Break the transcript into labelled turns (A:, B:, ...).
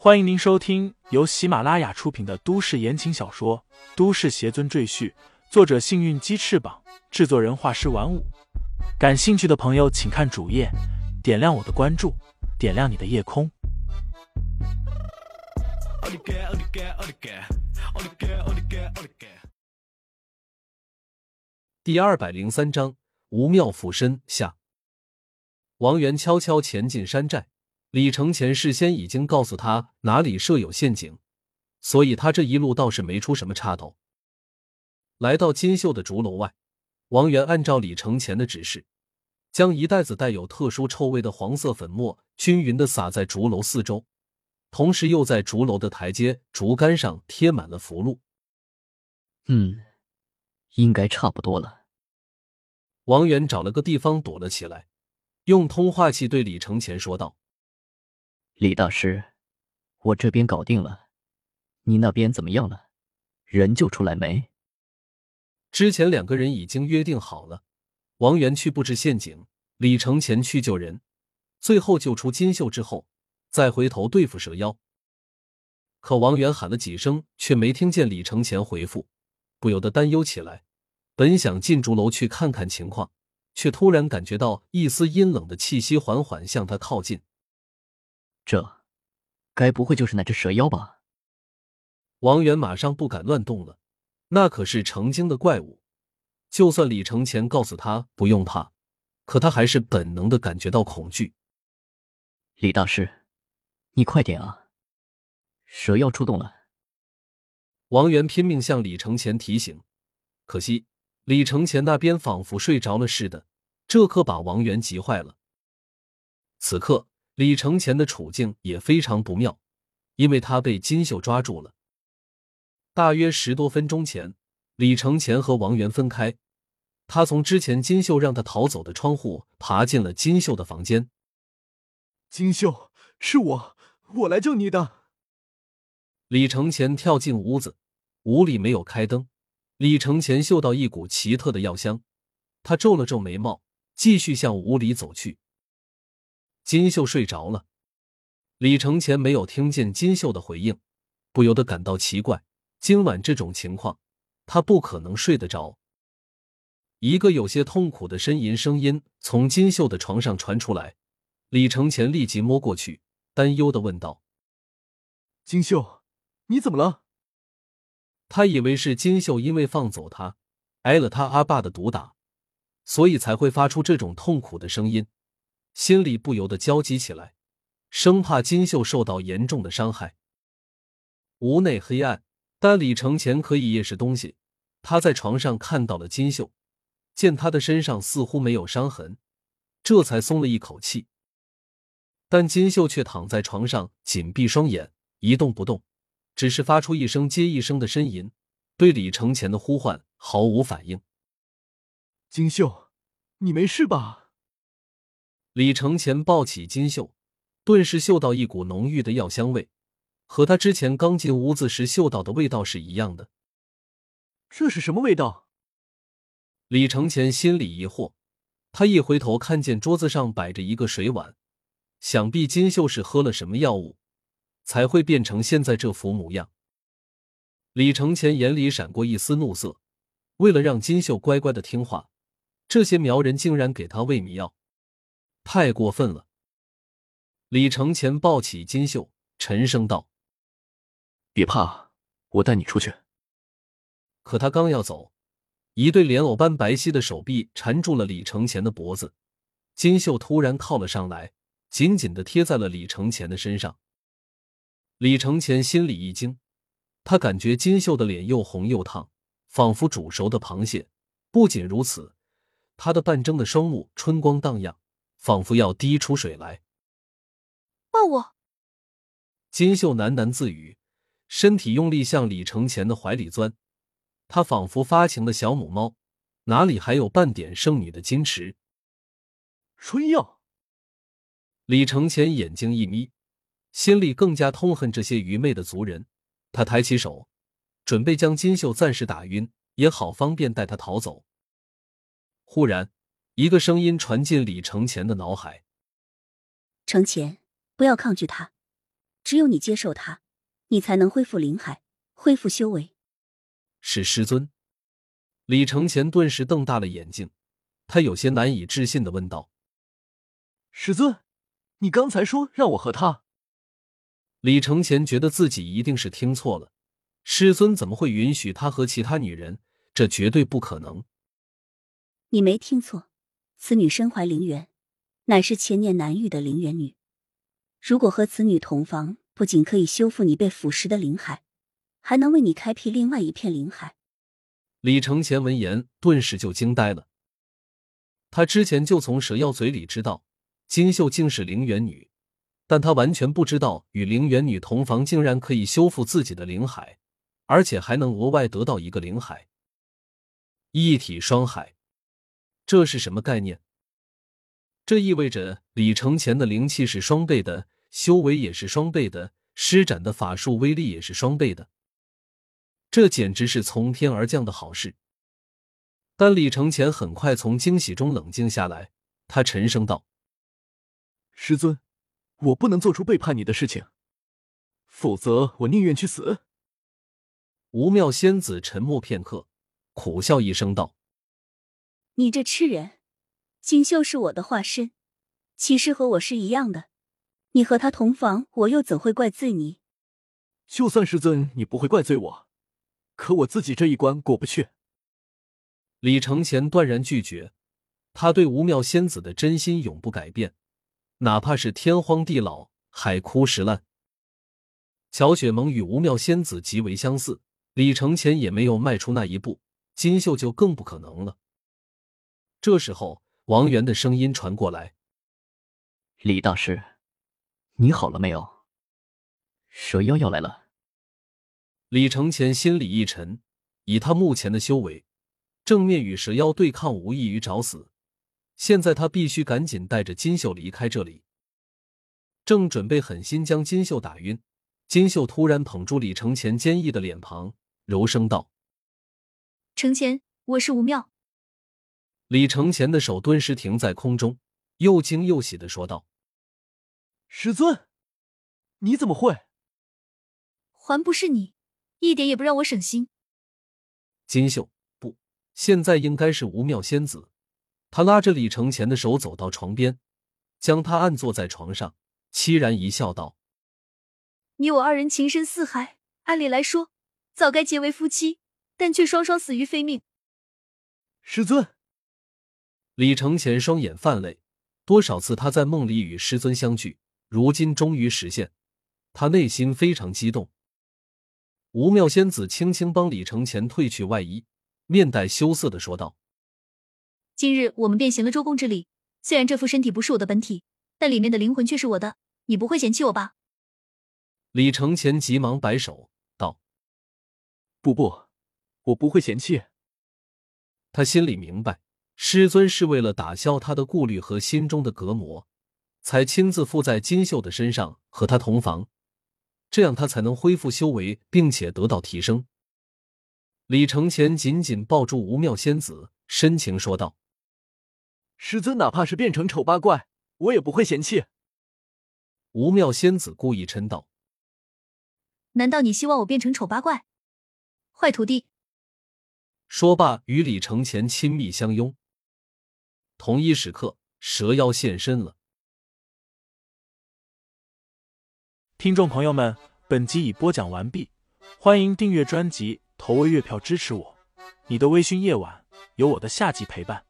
A: 欢迎您收听由喜马拉雅出品的都市言情小说《都市邪尊赘婿》，作者：幸运鸡翅膀，制作人：画师玩五。感兴趣的朋友，请看主页，点亮我的关注，点亮你的夜空。
B: 第二百零三章：无妙附身下。王源悄悄潜进山寨。李承前事先已经告诉他哪里设有陷阱，所以他这一路倒是没出什么岔头。来到金秀的竹楼外，王源按照李承前的指示，将一袋子带有特殊臭味的黄色粉末均匀的撒在竹楼四周，同时又在竹楼的台阶、竹竿上贴满了符箓。
C: 嗯，应该差不多了。
B: 王源找了个地方躲了起来，用通话器对李承前说道。
C: 李大师，我这边搞定了，你那边怎么样了？人救出来没？
B: 之前两个人已经约定好了，王源去布置陷阱，李承前去救人，最后救出金秀之后，再回头对付蛇妖。可王源喊了几声，却没听见李承前回复，不由得担忧起来。本想进竹楼去看看情况，却突然感觉到一丝阴冷的气息缓缓向他靠近。
C: 这，该不会就是那只蛇妖吧？
B: 王源马上不敢乱动了，那可是成精的怪物。就算李承前告诉他不用怕，可他还是本能的感觉到恐惧。
C: 李大师，你快点啊！蛇妖出动了。
B: 王源拼命向李承前提醒，可惜李承前那边仿佛睡着了似的，这可把王源急坏了。此刻。李承前的处境也非常不妙，因为他被金秀抓住了。大约十多分钟前，李承前和王源分开，他从之前金秀让他逃走的窗户爬进了金秀的房间。
D: 金秀，是我，我来救你的。
B: 李承前跳进屋子，屋里没有开灯。李承前嗅到一股奇特的药香，他皱了皱眉毛，继续向屋里走去。金秀睡着了，李承前没有听见金秀的回应，不由得感到奇怪。今晚这种情况，他不可能睡得着。一个有些痛苦的呻吟声音从金秀的床上传出来，李承前立即摸过去，担忧的问道：“
D: 金秀，你怎么了？”
B: 他以为是金秀因为放走他，挨了他阿爸的毒打，所以才会发出这种痛苦的声音。心里不由得焦急起来，生怕金秀受到严重的伤害。屋内黑暗，但李承前可以夜视东西。他在床上看到了金秀，见他的身上似乎没有伤痕，这才松了一口气。但金秀却躺在床上，紧闭双眼，一动不动，只是发出一声接一声的呻吟，对李承前的呼唤毫无反应。
D: 金秀，你没事吧？
B: 李承前抱起金秀，顿时嗅到一股浓郁的药香味，和他之前刚进屋子时嗅到的味道是一样的。
D: 这是什么味道？
B: 李承前心里疑惑，他一回头看见桌子上摆着一个水碗，想必金秀是喝了什么药物，才会变成现在这副模样。李承前眼里闪过一丝怒色，为了让金秀乖乖的听话，这些苗人竟然给他喂迷药。太过分了！李承前抱起金秀，沉声道：“
C: 别怕，我带你出去。”
B: 可他刚要走，一对莲藕般白皙的手臂缠住了李承前的脖子。金秀突然靠了上来，紧紧的贴在了李承前的身上。李承前心里一惊，他感觉金秀的脸又红又烫，仿佛煮熟的螃蟹。不仅如此，他的半睁的双目春光荡漾。仿佛要滴出水来，
E: 抱我！
B: 金秀喃喃自语，身体用力向李承前的怀里钻。他仿佛发情的小母猫，哪里还有半点剩女的矜持？
D: 春药！
B: 李承前眼睛一眯，心里更加痛恨这些愚昧的族人。他抬起手，准备将金秀暂时打晕，也好方便带他逃走。忽然。一个声音传进李承前的脑海：“
E: 承前，不要抗拒他，只有你接受他，你才能恢复灵海，恢复修为。
B: 是师尊。李承前顿时瞪大了眼睛，他有些难以置信的问道：“
D: 师尊，你刚才说让我和他？”
B: 李承前觉得自己一定是听错了，师尊怎么会允许他和其他女人？这绝对不可能。
E: 你没听错，此女身怀灵元，乃是千年难遇的灵元女。如果和此女同房，不仅可以修复你被腐蚀的灵海，还能为你开辟另外一片灵海。
B: 李承前闻言，顿时就惊呆了。他之前就从蛇妖嘴里知道金秀竟是灵元女，但他完全不知道与灵元女同房竟然可以修复自己的灵海，而且还能额外得到一个灵海，一体双海。这是什么概念？这意味着李承前的灵气是双倍的，修为也是双倍的，施展的法术威力也是双倍的。这简直是从天而降的好事，但李承前很快从惊喜中冷静下来，他沉声道：“
D: 师尊，我不能做出背叛你的事情，否则我宁愿去死。”
B: 吴妙仙子沉默片刻，苦笑一声道：“
E: 你这痴人，锦绣是我的化身，其实和我是一样的。你和他同房，我又怎会怪罪你？
D: 就算师尊你不会怪罪我。”可我自己这一关过不去。
B: 李承前断然拒绝，他对无妙仙子的真心永不改变，哪怕是天荒地老、海枯石烂。乔雪萌与无妙仙子极为相似，李承前也没有迈出那一步，金秀就更不可能了。这时候，王源的声音传过来：“
C: 李大师，你好了没有？蛇妖要来了。”
B: 李承前心里一沉，以他目前的修为，正面与蛇妖对抗无异于找死。现在他必须赶紧带着金秀离开这里。正准备狠心将金秀打晕，金秀突然捧住李承前坚毅的脸庞，柔声道：“
E: 承前，我是吴妙。”
B: 李承前的手顿时停在空中，又惊又喜的说道：“
D: 师尊，你怎么会？
E: 还不是你！”一点也不让我省心。
B: 金秀不，现在应该是无妙仙子。他拉着李承前的手走到床边，将他按坐在床上，凄然一笑，道：“
E: 你我二人情深似海，按理来说早该结为夫妻，但却双双死于非命。”
D: 师尊，
B: 李承前双眼泛泪。多少次他在梦里与师尊相聚，如今终于实现，他内心非常激动。吴妙仙子轻轻帮李承前褪去外衣，面带羞涩的说道：“
E: 今日我们便行了周公之礼。虽然这副身体不是我的本体，但里面的灵魂却是我的。你不会嫌弃我吧？”
B: 李承前急忙摆手道：“
D: 不不，我不会嫌弃。”
B: 他心里明白，师尊是为了打消他的顾虑和心中的隔膜，才亲自附在金秀的身上和他同房。这样他才能恢复修为，并且得到提升。李承前紧紧抱住吴妙仙子，深情说道：“
D: 师尊，哪怕是变成丑八怪，我也不会嫌弃。”
B: 吴妙仙子故意嗔道：“
E: 难道你希望我变成丑八怪？坏徒弟！”
B: 说罢，与李承前亲密相拥。同一时刻，蛇妖现身了。
A: 听众朋友们，本集已播讲完毕，欢迎订阅专辑，投喂月票支持我。你的微醺夜晚，有我的下集陪伴。